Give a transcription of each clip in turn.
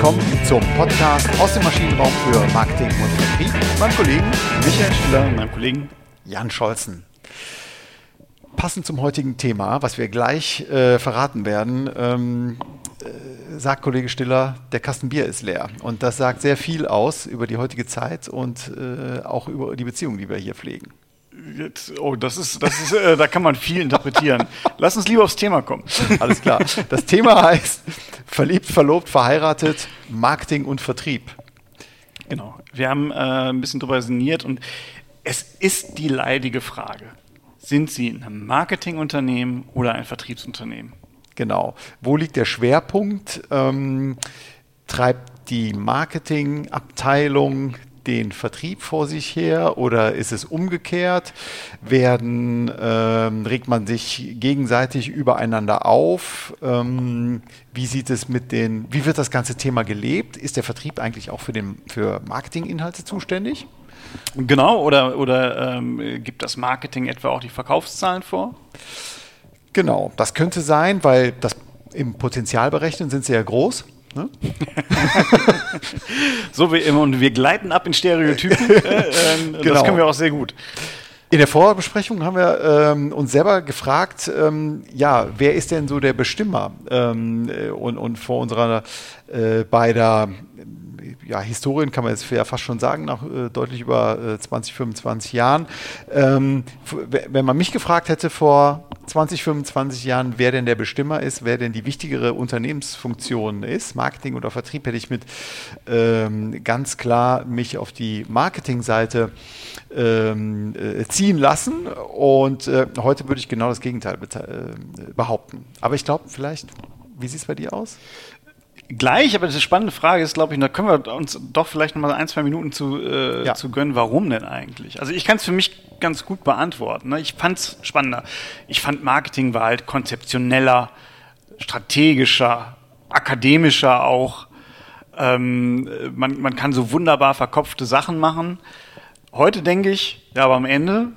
willkommen zum Podcast aus dem Maschinenraum für Marketing und Vertrieb mit meinem Kollegen Michael Schiller und meinem Kollegen Jan Scholzen. Passend zum heutigen Thema, was wir gleich äh, verraten werden, ähm, äh, sagt Kollege Stiller, der Kasten Bier ist leer. Und das sagt sehr viel aus über die heutige Zeit und äh, auch über die Beziehungen, die wir hier pflegen. Jetzt, oh, das ist, das ist, äh, da kann man viel interpretieren. Lass uns lieber aufs Thema kommen. Alles klar. Das Thema heißt verliebt, verlobt, verheiratet, Marketing und Vertrieb. Genau. Wir haben äh, ein bisschen drüber sinniert und es ist die leidige Frage. Sind Sie ein Marketingunternehmen oder ein Vertriebsunternehmen? Genau. Wo liegt der Schwerpunkt? Ähm, treibt die Marketingabteilung den Vertrieb vor sich her oder ist es umgekehrt? Werden, ähm, regt man sich gegenseitig übereinander auf? Ähm, wie sieht es mit den, wie wird das ganze Thema gelebt? Ist der Vertrieb eigentlich auch für, den, für Marketinginhalte zuständig? Genau, oder, oder ähm, gibt das Marketing etwa auch die Verkaufszahlen vor? Genau, das könnte sein, weil das im Potenzial berechnen sind sie ja groß. Ne? so wie immer, und wir gleiten ab in Stereotypen. Äh, äh, genau. Das können wir auch sehr gut. In der Vorbesprechung haben wir ähm, uns selber gefragt, ähm, ja, wer ist denn so der Bestimmer? Ähm, äh, und, und vor unserer äh, beider ja, Historien kann man jetzt ja fast schon sagen, nach äh, deutlich über äh, 20, 25 Jahren. Ähm, wenn man mich gefragt hätte vor 20, 25 Jahren, wer denn der Bestimmer ist, wer denn die wichtigere Unternehmensfunktion ist, Marketing oder Vertrieb, hätte ich mit ähm, ganz klar mich auf die Marketingseite ähm, äh, ziehen lassen. Und äh, heute würde ich genau das Gegenteil äh, behaupten. Aber ich glaube, vielleicht, wie sieht es bei dir aus? Gleich, aber die spannende Frage ist, glaube ich, da können wir uns doch vielleicht noch mal ein, zwei Minuten zu, äh, ja. zu gönnen, warum denn eigentlich? Also ich kann es für mich ganz gut beantworten. Ne? Ich fand es spannender. Ich fand Marketing war halt konzeptioneller, strategischer, akademischer auch. Ähm, man, man kann so wunderbar verkopfte Sachen machen. Heute denke ich, ja, aber am Ende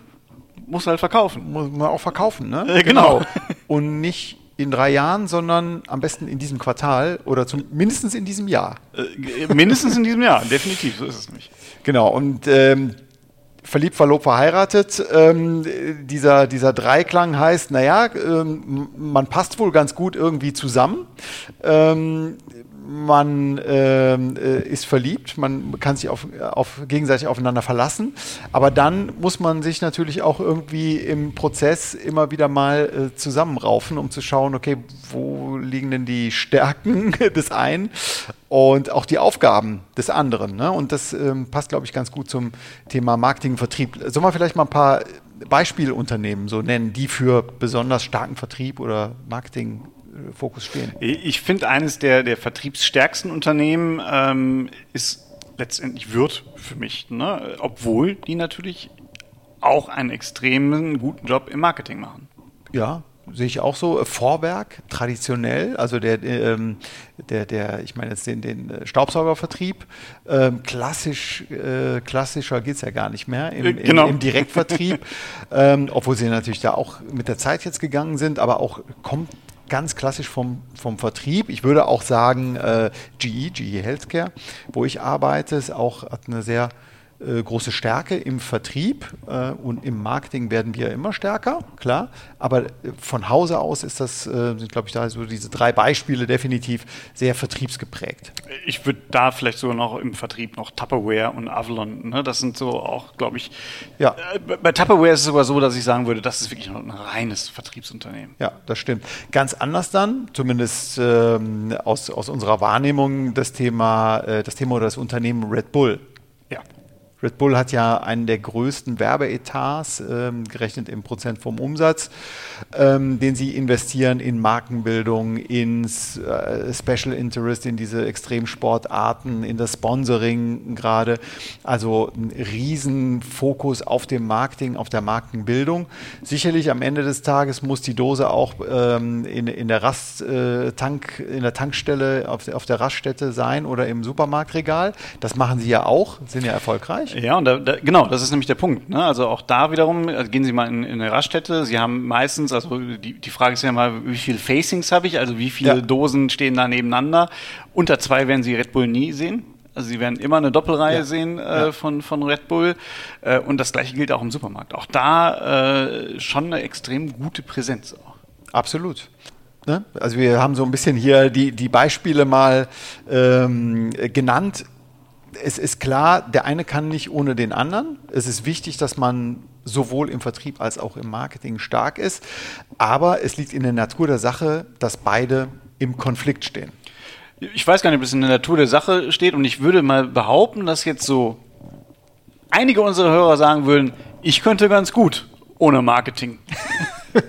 muss halt verkaufen. Muss man auch verkaufen, ne? Äh, genau. genau. Und nicht in drei Jahren, sondern am besten in diesem Quartal oder zum, mindestens in diesem Jahr. Äh, mindestens in diesem Jahr, definitiv, so ist es nicht. Genau, und ähm, verliebt, verlobt, verheiratet. Ähm, dieser, dieser Dreiklang heißt, naja, ähm, man passt wohl ganz gut irgendwie zusammen. Ähm, man ähm, äh, ist verliebt, man kann sich auf, auf gegenseitig aufeinander verlassen, aber dann muss man sich natürlich auch irgendwie im Prozess immer wieder mal äh, zusammenraufen, um zu schauen, okay, wo liegen denn die Stärken des einen und auch die Aufgaben des anderen. Ne? Und das ähm, passt, glaube ich, ganz gut zum Thema Marketing und Vertrieb. Sollen wir vielleicht mal ein paar Beispielunternehmen so nennen, die für besonders starken Vertrieb oder Marketing Fokus stehen. Ich finde, eines der, der vertriebsstärksten Unternehmen ähm, ist letztendlich Wirt für mich, ne? obwohl die natürlich auch einen extremen guten Job im Marketing machen. Ja, sehe ich auch so. Vorwerk, traditionell, also der, ähm, der, der, ich meine jetzt den, den Staubsaugervertrieb, ähm, klassisch, äh, klassischer geht es ja gar nicht mehr im, genau. im, im Direktvertrieb, ähm, obwohl sie natürlich da auch mit der Zeit jetzt gegangen sind, aber auch kommt ganz klassisch vom, vom Vertrieb. Ich würde auch sagen, äh, GE, GE Healthcare, wo ich arbeite, ist auch hat eine sehr äh, große Stärke im Vertrieb äh, und im Marketing werden wir immer stärker, klar. Aber äh, von Hause aus ist das, äh, sind glaube ich da so diese drei Beispiele definitiv sehr vertriebsgeprägt. Ich würde da vielleicht sogar noch im Vertrieb noch Tupperware und Avalon, ne? das sind so auch, glaube ich, ja. Äh, bei Tupperware ist es sogar so, dass ich sagen würde, das ist wirklich ein reines Vertriebsunternehmen. Ja, das stimmt. Ganz anders dann, zumindest ähm, aus, aus unserer Wahrnehmung, das Thema, äh, das Thema oder das Unternehmen Red Bull. Red Bull hat ja einen der größten Werbeetats, ähm, gerechnet im Prozent vom Umsatz, ähm, den sie investieren in Markenbildung, ins äh, Special Interest, in diese Extremsportarten, in das Sponsoring gerade. Also ein Riesenfokus auf dem Marketing, auf der Markenbildung. Sicherlich am Ende des Tages muss die Dose auch ähm, in, in, der Rast, äh, in der Tankstelle auf, auf der Raststätte sein oder im Supermarktregal. Das machen sie ja auch, sind ja erfolgreich. Nicht. Ja, und da, da, genau, das ist nämlich der Punkt. Ne? Also auch da wiederum, also gehen Sie mal in, in, eine Raststätte. Sie haben meistens, also die, die Frage ist ja mal, wie viele Facings habe ich? Also wie viele ja. Dosen stehen da nebeneinander? Unter zwei werden Sie Red Bull nie sehen. Also Sie werden immer eine Doppelreihe ja. sehen äh, ja. von, von Red Bull. Äh, und das gleiche gilt auch im Supermarkt. Auch da äh, schon eine extrem gute Präsenz auch. Absolut. Ne? Also wir haben so ein bisschen hier die, die Beispiele mal ähm, genannt. Es ist klar, der eine kann nicht ohne den anderen. Es ist wichtig, dass man sowohl im Vertrieb als auch im Marketing stark ist. Aber es liegt in der Natur der Sache, dass beide im Konflikt stehen. Ich weiß gar nicht, ob es in der Natur der Sache steht und ich würde mal behaupten, dass jetzt so einige unserer Hörer sagen würden, ich könnte ganz gut ohne Marketing.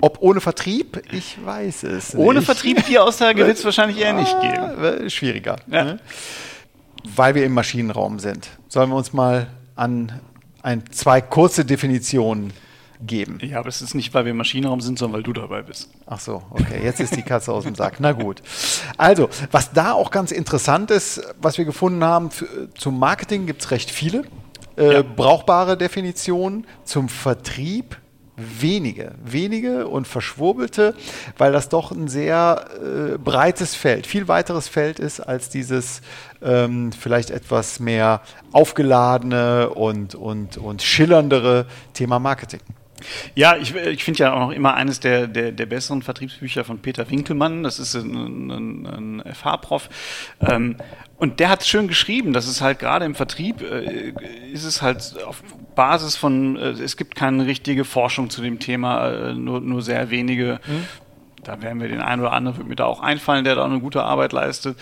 Ob ohne Vertrieb? Ich weiß es nicht. Ohne Vertrieb, die Aussage wird es wahrscheinlich eher nicht geben. Schwieriger. Ja. Ne? Weil wir im Maschinenraum sind. Sollen wir uns mal an ein, zwei kurze Definitionen geben. Ja, aber es ist nicht, weil wir im Maschinenraum sind, sondern weil du dabei bist. Ach so, okay, jetzt ist die Katze aus dem Sack. Na gut. Also, was da auch ganz interessant ist, was wir gefunden haben, zum Marketing gibt es recht viele äh, ja. brauchbare Definitionen. Zum Vertrieb wenige, wenige und verschwurbelte, weil das doch ein sehr äh, breites Feld, viel weiteres Feld ist als dieses ähm, vielleicht etwas mehr aufgeladene und, und, und schillerndere Thema Marketing. Ja, ich, ich finde ja auch noch immer eines der, der, der besseren Vertriebsbücher von Peter Winkelmann. Das ist ein, ein, ein FH-Prof. Ähm, und der hat schön geschrieben, dass es halt gerade im Vertrieb äh, ist es halt auf Basis von, äh, es gibt keine richtige Forschung zu dem Thema, äh, nur, nur sehr wenige. Mhm. Da werden wir den einen oder anderen, wird mir da auch einfallen, der da eine gute Arbeit leistet.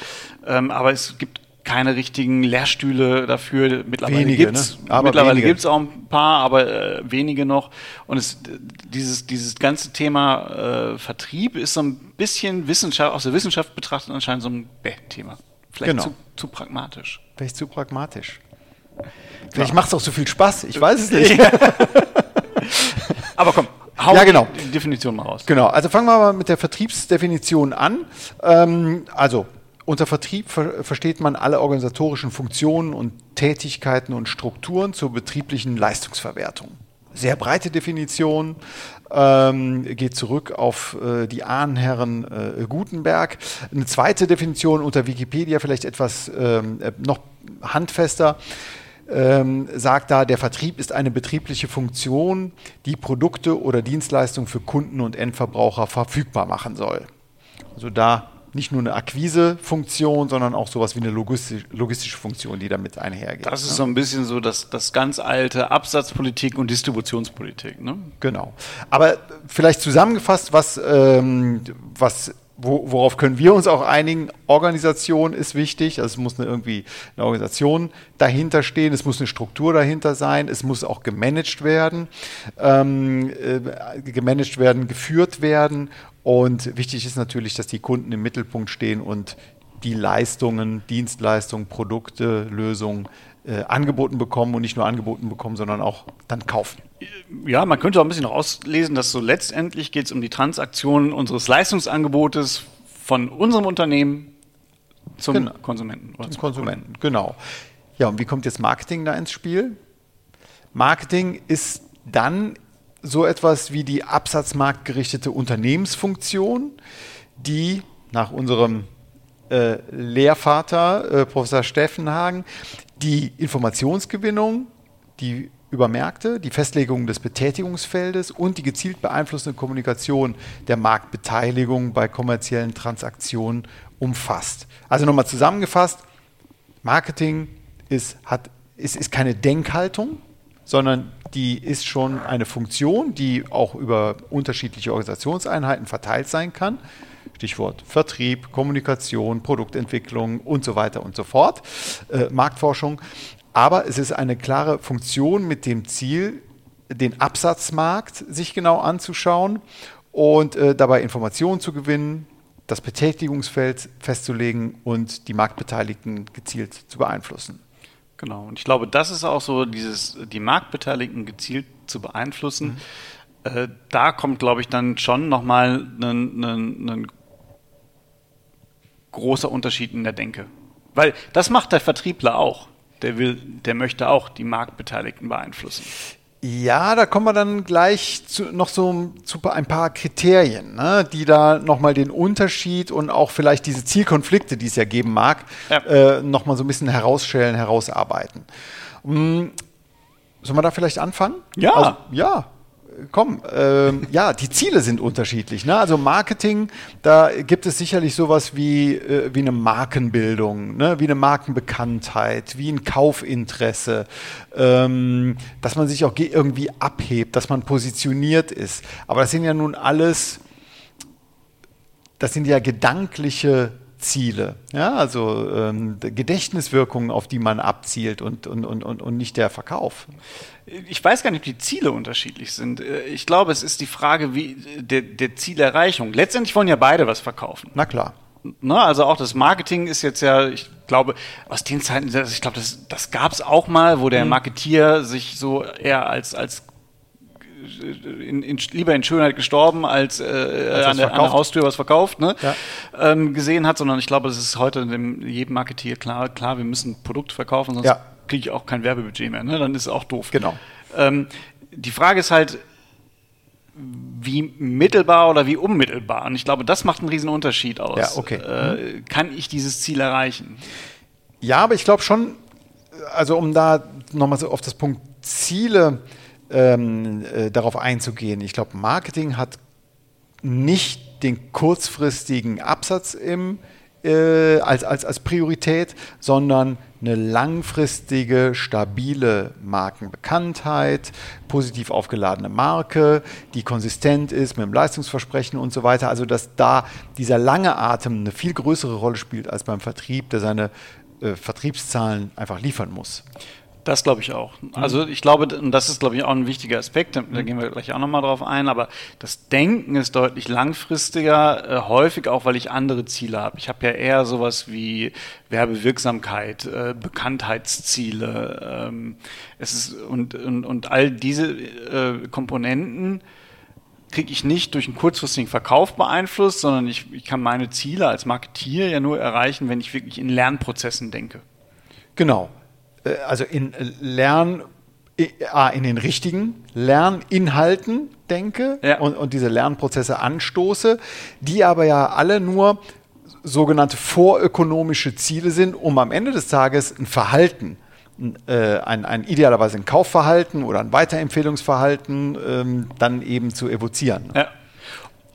Ähm, aber es gibt keine richtigen Lehrstühle dafür. Mittlerweile gibt es ne? mittlerweile gibt's auch ein paar, aber äh, wenige noch. Und es, dieses, dieses ganze Thema äh, Vertrieb ist so ein bisschen Wissenschaft, aus der Wissenschaft betrachtet anscheinend so ein Bäh-Thema. Vielleicht genau. zu, zu pragmatisch. Vielleicht zu pragmatisch. Vielleicht ja. macht es auch so viel Spaß, ich weiß es nicht. aber komm, hau ja, genau. die Definition mal raus. Genau, also fangen wir mal mit der Vertriebsdefinition an. Ähm, also unter Vertrieb ver versteht man alle organisatorischen Funktionen und Tätigkeiten und Strukturen zur betrieblichen Leistungsverwertung. Sehr breite Definition, ähm, geht zurück auf äh, die Ahnenherren äh, Gutenberg. Eine zweite Definition unter Wikipedia, vielleicht etwas ähm, äh, noch handfester, ähm, sagt da, der Vertrieb ist eine betriebliche Funktion, die Produkte oder Dienstleistungen für Kunden und Endverbraucher verfügbar machen soll. Also da nicht nur eine Akquisefunktion, sondern auch sowas wie eine logistisch, logistische Funktion, die damit einhergeht. Das ist ne? so ein bisschen so das, das ganz alte Absatzpolitik und Distributionspolitik. Ne? Genau. Aber vielleicht zusammengefasst, was, ähm, was wo, worauf können wir uns auch einigen? Organisation ist wichtig. Also es muss eine, irgendwie eine Organisation dahinter stehen, es muss eine Struktur dahinter sein, es muss auch gemanagt werden, ähm, äh, gemanagt werden, geführt werden. Und wichtig ist natürlich, dass die Kunden im Mittelpunkt stehen und die Leistungen, Dienstleistungen, Produkte, Lösungen äh, angeboten bekommen und nicht nur angeboten bekommen, sondern auch dann kaufen. Ja, man könnte auch ein bisschen rauslesen, dass so letztendlich geht es um die Transaktion unseres Leistungsangebotes von unserem Unternehmen zum genau. Konsumenten. zum, zum Konsumenten, Kunden. genau. Ja, und wie kommt jetzt Marketing da ins Spiel? Marketing ist dann so etwas wie die absatzmarktgerichtete Unternehmensfunktion, die nach unserem äh, Lehrvater, äh, Professor Steffenhagen, die Informationsgewinnung, die über Märkte, die Festlegung des Betätigungsfeldes und die gezielt beeinflussende Kommunikation der Marktbeteiligung bei kommerziellen Transaktionen umfasst. Also nochmal zusammengefasst, Marketing ist, hat, ist, ist keine Denkhaltung, sondern die ist schon eine Funktion, die auch über unterschiedliche Organisationseinheiten verteilt sein kann. Stichwort Vertrieb, Kommunikation, Produktentwicklung und so weiter und so fort, äh, Marktforschung. Aber es ist eine klare Funktion mit dem Ziel, den Absatzmarkt sich genau anzuschauen und äh, dabei Informationen zu gewinnen, das Betätigungsfeld festzulegen und die Marktbeteiligten gezielt zu beeinflussen. Genau, und ich glaube, das ist auch so, dieses, die Marktbeteiligten gezielt zu beeinflussen. Mhm. Äh, da kommt, glaube ich, dann schon nochmal ein, großer Unterschied in der Denke. Weil das macht der Vertriebler auch. der will, der möchte auch die Marktbeteiligten beeinflussen. Ja, da kommen wir dann gleich zu, noch so zu ein paar Kriterien, ne, die da nochmal den Unterschied und auch vielleicht diese Zielkonflikte, die es ja geben mag, ja. äh, nochmal so ein bisschen herausstellen, herausarbeiten. Hm, sollen wir da vielleicht anfangen? Ja. Also, ja komm, ähm, ja, die Ziele sind unterschiedlich. Ne? Also Marketing, da gibt es sicherlich sowas wie, äh, wie eine Markenbildung, ne? wie eine Markenbekanntheit, wie ein Kaufinteresse, ähm, dass man sich auch irgendwie abhebt, dass man positioniert ist. Aber das sind ja nun alles, das sind ja gedankliche Ziele, ja, also ähm, Gedächtniswirkungen, auf die man abzielt und, und, und, und nicht der Verkauf. Ich weiß gar nicht, ob die Ziele unterschiedlich sind. Äh, ich glaube, es ist die Frage wie der, der Zielerreichung. Letztendlich wollen ja beide was verkaufen. Na klar. Ne, also auch das Marketing ist jetzt ja, ich glaube, aus den Zeiten, ich glaube, das, das gab es auch mal, wo der mhm. Marketier sich so eher als, als in, in, lieber in Schönheit gestorben, als, äh, als an, der, an, der, Haustür was verkauft, ne? Ja. Ähm, gesehen hat, sondern ich glaube, es ist heute dem, jedem Marketier klar, klar, wir müssen Produkte verkaufen, sonst ja. Kriege ich auch kein Werbebudget mehr, ne? Dann ist es auch doof. Genau. Ähm, die Frage ist halt, wie mittelbar oder wie unmittelbar. Und ich glaube, das macht einen riesen Unterschied aus. Ja, okay. Äh, kann ich dieses Ziel erreichen? Ja, aber ich glaube schon, also um da nochmal so auf das Punkt Ziele ähm, äh, darauf einzugehen. Ich glaube, Marketing hat nicht den kurzfristigen Absatz im, äh, als, als, als Priorität, sondern eine langfristige, stabile Markenbekanntheit, positiv aufgeladene Marke, die konsistent ist mit dem Leistungsversprechen und so weiter. Also dass da dieser lange Atem eine viel größere Rolle spielt als beim Vertrieb, der seine äh, Vertriebszahlen einfach liefern muss. Das glaube ich auch. Also ich glaube, und das ist, glaube ich, auch ein wichtiger Aspekt, da, da gehen wir gleich auch nochmal drauf ein, aber das Denken ist deutlich langfristiger, äh, häufig auch, weil ich andere Ziele habe. Ich habe ja eher sowas wie Werbewirksamkeit, äh, Bekanntheitsziele ähm, es ist, und, und, und all diese äh, Komponenten kriege ich nicht durch einen kurzfristigen Verkauf beeinflusst, sondern ich, ich kann meine Ziele als Marketier ja nur erreichen, wenn ich wirklich in Lernprozessen denke. Genau. Äh, also in Lern, in den richtigen Lerninhalten denke ja. und, und diese Lernprozesse anstoße, die aber ja alle nur sogenannte vorökonomische Ziele sind, um am Ende des Tages ein Verhalten, äh, ein, ein, idealerweise ein Kaufverhalten oder ein Weiterempfehlungsverhalten ähm, dann eben zu evozieren. Ja.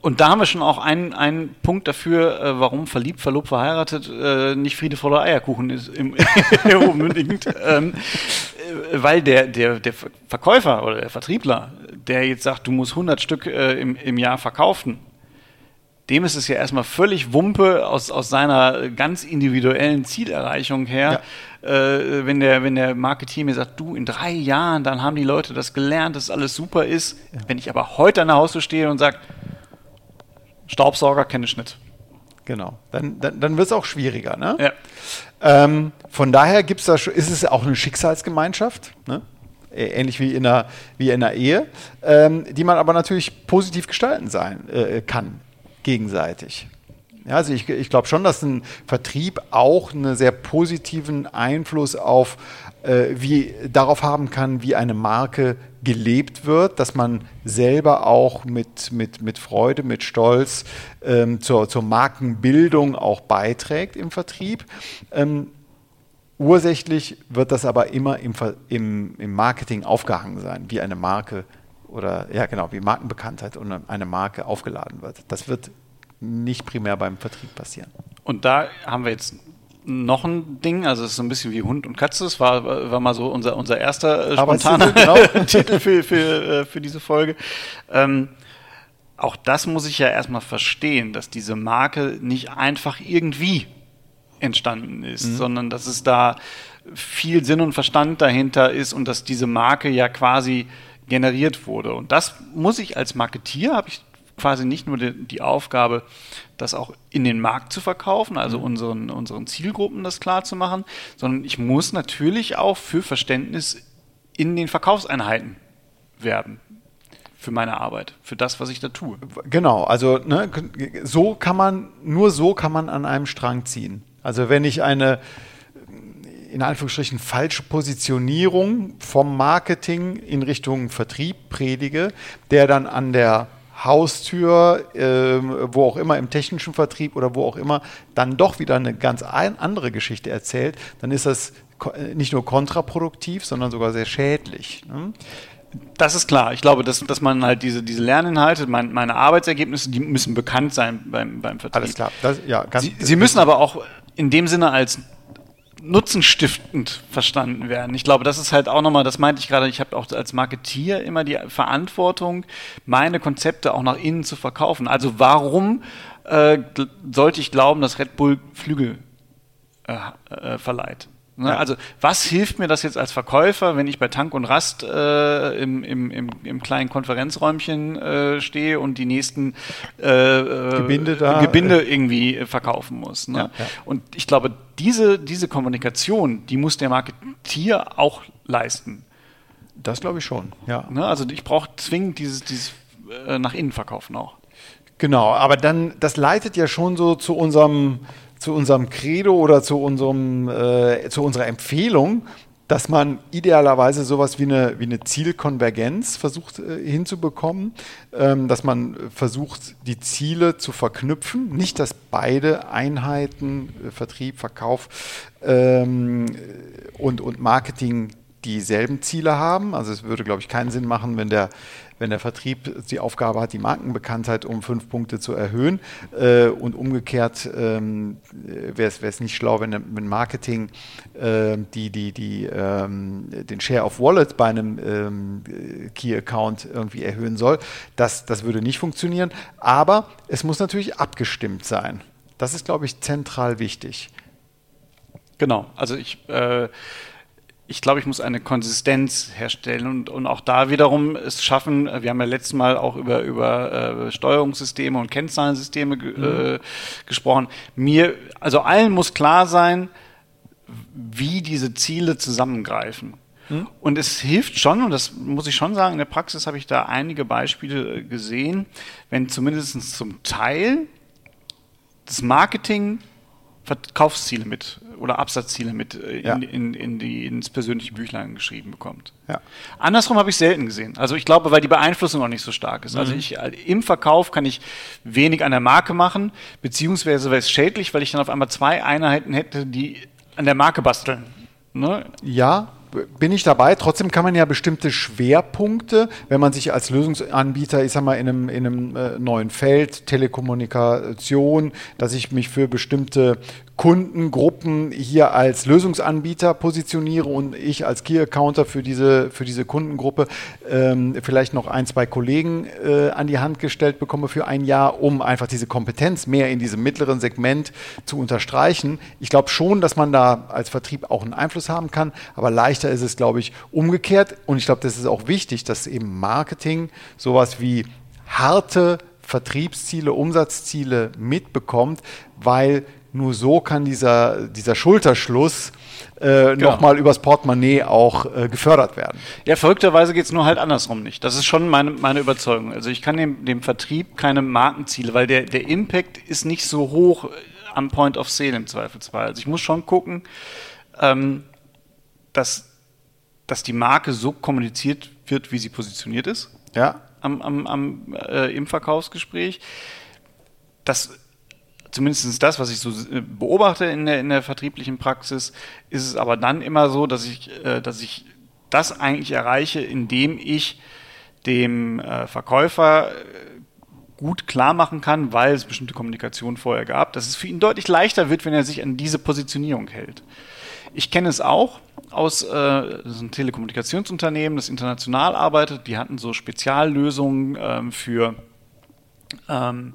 Und da haben wir schon auch einen, einen Punkt dafür, äh, warum verliebt, verlobt, verheiratet äh, nicht Friede voller Eierkuchen ist im, unbedingt. ähm, äh, weil der, der, der Verkäufer oder der Vertriebler, der jetzt sagt, du musst 100 Stück äh, im, im Jahr verkaufen, dem ist es ja erstmal völlig Wumpe aus, aus seiner ganz individuellen Zielerreichung her. Ja. Äh, wenn, der, wenn der Marketeer mir sagt, du, in drei Jahren, dann haben die Leute das gelernt, dass alles super ist. Ja. Wenn ich aber heute an der Haustür stehe und sage, Staubsauger kenne ich nicht. Genau. Dann, dann, dann wird es auch schwieriger. Ne? Ja. Ähm, von daher gibt's da, ist es auch eine Schicksalsgemeinschaft, ne? ähnlich wie in einer, wie in einer Ehe, ähm, die man aber natürlich positiv gestalten sein, äh, kann, gegenseitig. Ja, also ich, ich glaube schon, dass ein Vertrieb auch einen sehr positiven Einfluss auf, äh, wie, darauf haben kann, wie eine Marke gelebt wird, dass man selber auch mit, mit, mit Freude, mit Stolz ähm, zur, zur Markenbildung auch beiträgt im Vertrieb. Ähm, ursächlich wird das aber immer im, im, im Marketing aufgehangen sein, wie eine Marke oder ja genau, wie Markenbekanntheit und eine Marke aufgeladen wird. Das wird nicht primär beim Vertrieb passieren. Und da haben wir jetzt noch ein Ding, also es ist so ein bisschen wie Hund und Katze. Das war, war mal so unser, unser erster äh, spontaner genau. Titel für, für, äh, für diese Folge. Ähm, auch das muss ich ja erstmal verstehen, dass diese Marke nicht einfach irgendwie entstanden ist, mhm. sondern dass es da viel Sinn und Verstand dahinter ist und dass diese Marke ja quasi generiert wurde. Und das muss ich als Marketier, habe ich quasi nicht nur die, die, Aufgabe, das auch in den Markt zu verkaufen, also mhm. unseren, unseren Zielgruppen das klar zu machen, sondern ich muss natürlich auch für Verständnis in den Verkaufseinheiten werben für meine Arbeit, für das, was ich da tue. Genau, also ne, so kann man, nur so kann man an einem Strang ziehen. Also wenn ich eine, in Anführungsstrichen falsche Positionierung vom Marketing in Richtung Vertrieb predige, der dann an der Haustür, äh, wo auch immer im technischen Vertrieb oder wo auch immer, dann doch wieder eine ganz ein, andere Geschichte erzählt, dann ist das äh, nicht nur kontraproduktiv, sondern sogar sehr schädlich. Ne? Das ist klar. Ich glaube, dass, dass man halt diese, diese Lerninhalte, mein, meine Arbeitsergebnisse, die müssen bekannt sein beim, beim Vertrieb. Alles klar. Das, ja, Sie, Sie müssen aber auch in dem Sinne als nutzenstiftend verstanden werden. Ich glaube, das ist halt auch nochmal, das meinte ich gerade, ich habe auch als Marketier immer die Verantwortung, meine Konzepte auch nach innen zu verkaufen. Also warum äh, sollte ich glauben, dass Red Bull Flügel äh, äh, verleiht? Ne? Ja. Also was hilft mir das jetzt als Verkäufer, wenn ich bei Tank und Rast äh, im, im, im, im, kleinen Konferenzräumchen äh, stehe und die nächsten äh, äh Gebinde, da, Gebinde irgendwie verkaufen muss? Ne? Ja, ja. Und ich glaube, diese, diese Kommunikation, die muss der Marketier auch leisten. Das glaube ich schon, ja. Ne? Also ich brauche zwingend dieses, dieses äh, nach innen verkaufen auch. Genau, aber dann, das leitet ja schon so zu unserem zu unserem Credo oder zu, unserem, äh, zu unserer Empfehlung, dass man idealerweise sowas wie eine, wie eine Zielkonvergenz versucht äh, hinzubekommen, ähm, dass man versucht, die Ziele zu verknüpfen. Nicht, dass beide Einheiten, äh, Vertrieb, Verkauf ähm, und, und Marketing dieselben Ziele haben. Also es würde, glaube ich, keinen Sinn machen, wenn der wenn der Vertrieb die Aufgabe hat, die Markenbekanntheit um fünf Punkte zu erhöhen. Äh, und umgekehrt ähm, wäre es nicht schlau, wenn, wenn Marketing äh, die, die, die, ähm, den Share of Wallet bei einem ähm, Key-Account irgendwie erhöhen soll. Das, das würde nicht funktionieren. Aber es muss natürlich abgestimmt sein. Das ist, glaube ich, zentral wichtig. Genau. Also ich äh, ich glaube, ich muss eine Konsistenz herstellen und, und auch da wiederum es schaffen, wir haben ja letztes Mal auch über, über äh, Steuerungssysteme und Kennzahlensysteme mhm. äh, gesprochen. Mir, also allen muss klar sein, wie diese Ziele zusammengreifen. Mhm. Und es hilft schon, und das muss ich schon sagen, in der Praxis habe ich da einige Beispiele äh, gesehen, wenn zumindest zum Teil das Marketing Verkaufsziele mit oder Absatzziele mit äh, in, ja. in, in, die, ins persönliche Büchlein geschrieben bekommt. Ja. Andersrum habe ich selten gesehen. Also ich glaube, weil die Beeinflussung auch nicht so stark ist. Also mhm. Also ich, im Verkauf kann ich wenig an der Marke machen, beziehungsweise wäre es schädlich, weil ich dann auf einmal zwei Einheiten hätte, die an der Marke basteln. Ne? Ja, bin ich dabei. Trotzdem kann man ja bestimmte Schwerpunkte, wenn man sich als Lösungsanbieter, ich sag mal, in einem, in einem äh, neuen Feld, Telekommunikation, dass ich mich für bestimmte Kundengruppen hier als Lösungsanbieter positioniere und ich als Key Accounter für diese, für diese Kundengruppe ähm, vielleicht noch ein, zwei Kollegen äh, an die Hand gestellt bekomme für ein Jahr, um einfach diese Kompetenz mehr in diesem mittleren Segment zu unterstreichen. Ich glaube schon, dass man da als Vertrieb auch einen Einfluss haben kann, aber leichter ist es, glaube ich, umgekehrt. Und ich glaube, das ist auch wichtig, dass eben Marketing sowas wie harte Vertriebsziele, Umsatzziele mitbekommt, weil nur so kann dieser, dieser Schulterschluss äh, genau. nochmal übers Portemonnaie auch äh, gefördert werden. Ja, verrückterweise geht es nur halt andersrum nicht. Das ist schon meine, meine Überzeugung. Also ich kann dem, dem Vertrieb keine Markenziele, weil der, der Impact ist nicht so hoch am Point of Sale im Zweifelsfall. Also ich muss schon gucken, ähm, dass, dass die Marke so kommuniziert wird, wie sie positioniert ist. Ja. Am, am, am, äh, Im Verkaufsgespräch. Das zumindest das, was ich so äh, beobachte in der, in der vertrieblichen Praxis, ist es aber dann immer so, dass ich, äh, dass ich das eigentlich erreiche, indem ich dem äh, Verkäufer gut klar machen kann, weil es bestimmte Kommunikation vorher gab, dass es für ihn deutlich leichter wird, wenn er sich an diese Positionierung hält. Ich kenne es auch aus, äh, das ist ein Telekommunikationsunternehmen, das international arbeitet. Die hatten so Speziallösungen ähm, für ähm,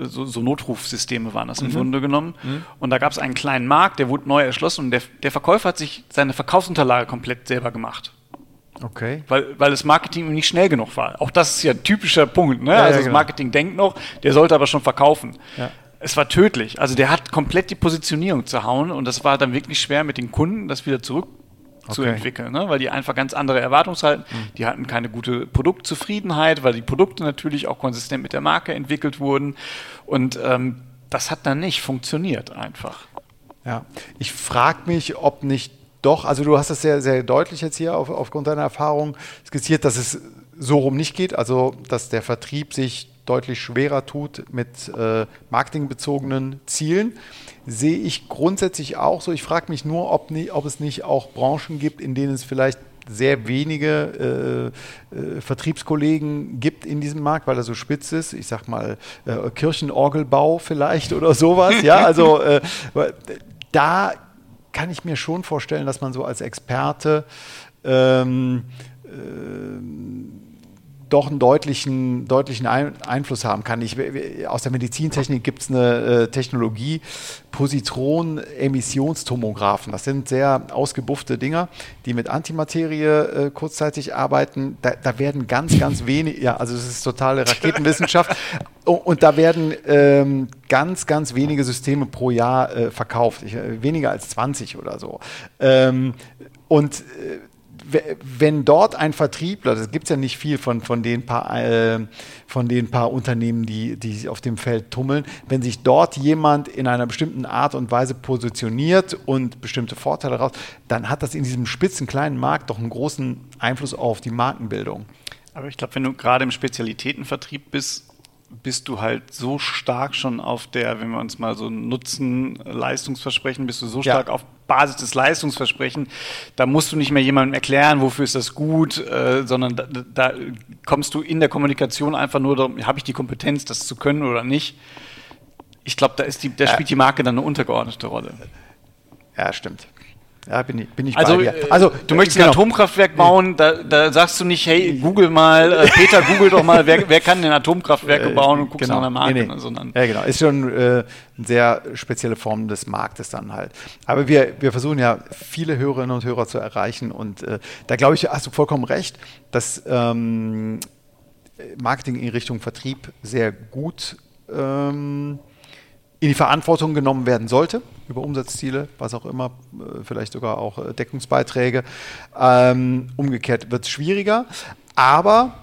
so, so, Notrufsysteme waren das im mhm. Grunde genommen. Mhm. Und da gab es einen kleinen Markt, der wurde neu erschlossen und der, der Verkäufer hat sich seine Verkaufsunterlage komplett selber gemacht. Okay. Weil, weil das Marketing nicht schnell genug war. Auch das ist ja ein typischer Punkt. Ne? Ja, also ja, das genau. Marketing denkt noch, der sollte aber schon verkaufen. Ja. Es war tödlich. Also der hat komplett die Positionierung zu hauen und das war dann wirklich schwer mit den Kunden, das wieder zurück okay. zu entwickeln, ne? weil die einfach ganz andere Erwartungshalten, mhm. die hatten keine gute Produktzufriedenheit, weil die Produkte natürlich auch konsistent mit der Marke entwickelt wurden und ähm, das hat dann nicht funktioniert einfach. Ja, ich frage mich, ob nicht doch, also du hast es sehr, sehr deutlich jetzt hier auf, aufgrund deiner Erfahrung skizziert, dass es so rum nicht geht, also dass der Vertrieb sich deutlich schwerer tut mit äh, marketingbezogenen Zielen. Sehe ich grundsätzlich auch so. Ich frage mich nur, ob, nie, ob es nicht auch Branchen gibt, in denen es vielleicht sehr wenige äh, äh, Vertriebskollegen gibt in diesem Markt, weil er so spitz ist. Ich sag mal äh, Kirchenorgelbau vielleicht oder sowas. ja, also äh, da kann ich mir schon vorstellen, dass man so als Experte ähm, äh, doch einen deutlichen, deutlichen Einfluss haben kann. Ich, aus der Medizintechnik gibt es eine äh, Technologie, Positron-Emissionstomographen. Das sind sehr ausgebuffte Dinger, die mit Antimaterie äh, kurzzeitig arbeiten. Da, da, werden ganz, ganz wenig, ja, also es ist totale Raketenwissenschaft. Und da werden ähm, ganz, ganz wenige Systeme pro Jahr äh, verkauft. Ich, äh, weniger als 20 oder so. Ähm, und äh, wenn dort ein Vertriebler, das gibt es ja nicht viel von, von, den paar, äh, von den paar Unternehmen, die, die sich auf dem Feld tummeln, wenn sich dort jemand in einer bestimmten Art und Weise positioniert und bestimmte Vorteile raus, dann hat das in diesem spitzen kleinen Markt doch einen großen Einfluss auf die Markenbildung. Aber ich glaube, wenn du gerade im Spezialitätenvertrieb bist, bist du halt so stark schon auf der, wenn wir uns mal so Nutzen, Leistungsversprechen, bist du so stark ja. auf Basis des Leistungsversprechens, da musst du nicht mehr jemandem erklären, wofür ist das gut, äh, sondern da, da, kommst du in der Kommunikation einfach nur darum, habe ich die Kompetenz, das zu können oder nicht. Ich glaube, da, ist die, da spielt die Marke dann eine untergeordnete Rolle. Ja, stimmt. Ja, bin ich, bin ich also, bei dir. Äh, also, du möchtest genau. ein Atomkraftwerk bauen, da, da, sagst du nicht, hey, google mal, äh, Peter, google doch mal, wer, wer kann denn Atomkraftwerke äh, bauen und guckst genau. nach einer Marke, nee, nee. sondern. Ja, genau. Ist schon äh, eine sehr spezielle Form des Marktes dann halt. Aber wir, wir versuchen ja, viele Hörerinnen und Hörer zu erreichen und äh, da glaube ich, hast du vollkommen recht, dass ähm, Marketing in Richtung Vertrieb sehr gut ähm, in die Verantwortung genommen werden sollte, über Umsatzziele, was auch immer, äh, vielleicht sogar auch äh, Deckungsbeiträge. Ähm, umgekehrt wird es schwieriger, aber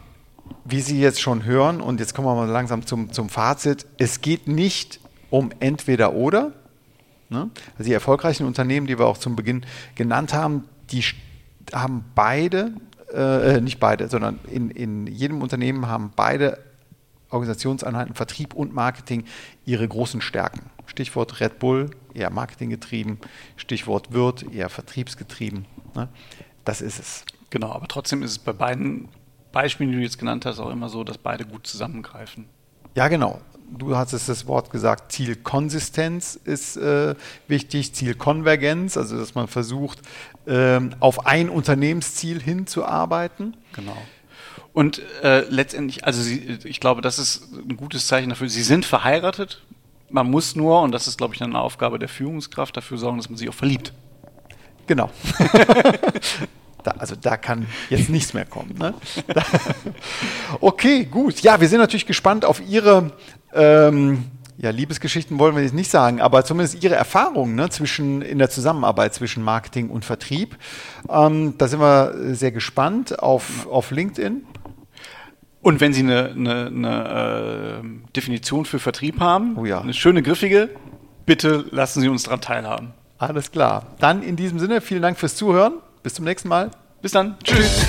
wie Sie jetzt schon hören, und jetzt kommen wir mal langsam zum, zum Fazit, es geht nicht um entweder oder. Ne? Also die erfolgreichen Unternehmen, die wir auch zum Beginn genannt haben, die haben beide, äh, nicht beide, sondern in, in jedem Unternehmen haben beide Organisationseinheiten Vertrieb und Marketing ihre großen Stärken. Stichwort Red Bull, eher marketinggetrieben, Stichwort Wirt, eher vertriebsgetrieben. Ne? Das ist es. Genau, aber trotzdem ist es bei beiden Beispielen, die du jetzt genannt hast, auch immer so, dass beide gut zusammengreifen. Ja, genau. Du hast es das Wort gesagt, Zielkonsistenz ist äh, wichtig, Zielkonvergenz, also dass man versucht, ähm, auf ein Unternehmensziel hinzuarbeiten. Genau. Und äh, letztendlich, also sie, ich glaube, das ist ein gutes Zeichen dafür. Sie sind verheiratet. Man muss nur, und das ist, glaube ich, eine Aufgabe der Führungskraft, dafür sorgen, dass man sich auch verliebt. Genau. da, also da kann jetzt nichts mehr kommen. Ne? okay, gut. Ja, wir sind natürlich gespannt auf Ihre ähm, ja, Liebesgeschichten wollen wir jetzt nicht sagen, aber zumindest Ihre Erfahrungen ne, zwischen, in der Zusammenarbeit zwischen Marketing und Vertrieb. Ähm, da sind wir sehr gespannt auf, auf LinkedIn. Und wenn Sie eine, eine, eine äh, Definition für Vertrieb haben, oh ja. eine schöne, griffige, bitte lassen Sie uns daran teilhaben. Alles klar. Dann in diesem Sinne, vielen Dank fürs Zuhören. Bis zum nächsten Mal. Bis dann. Tschüss.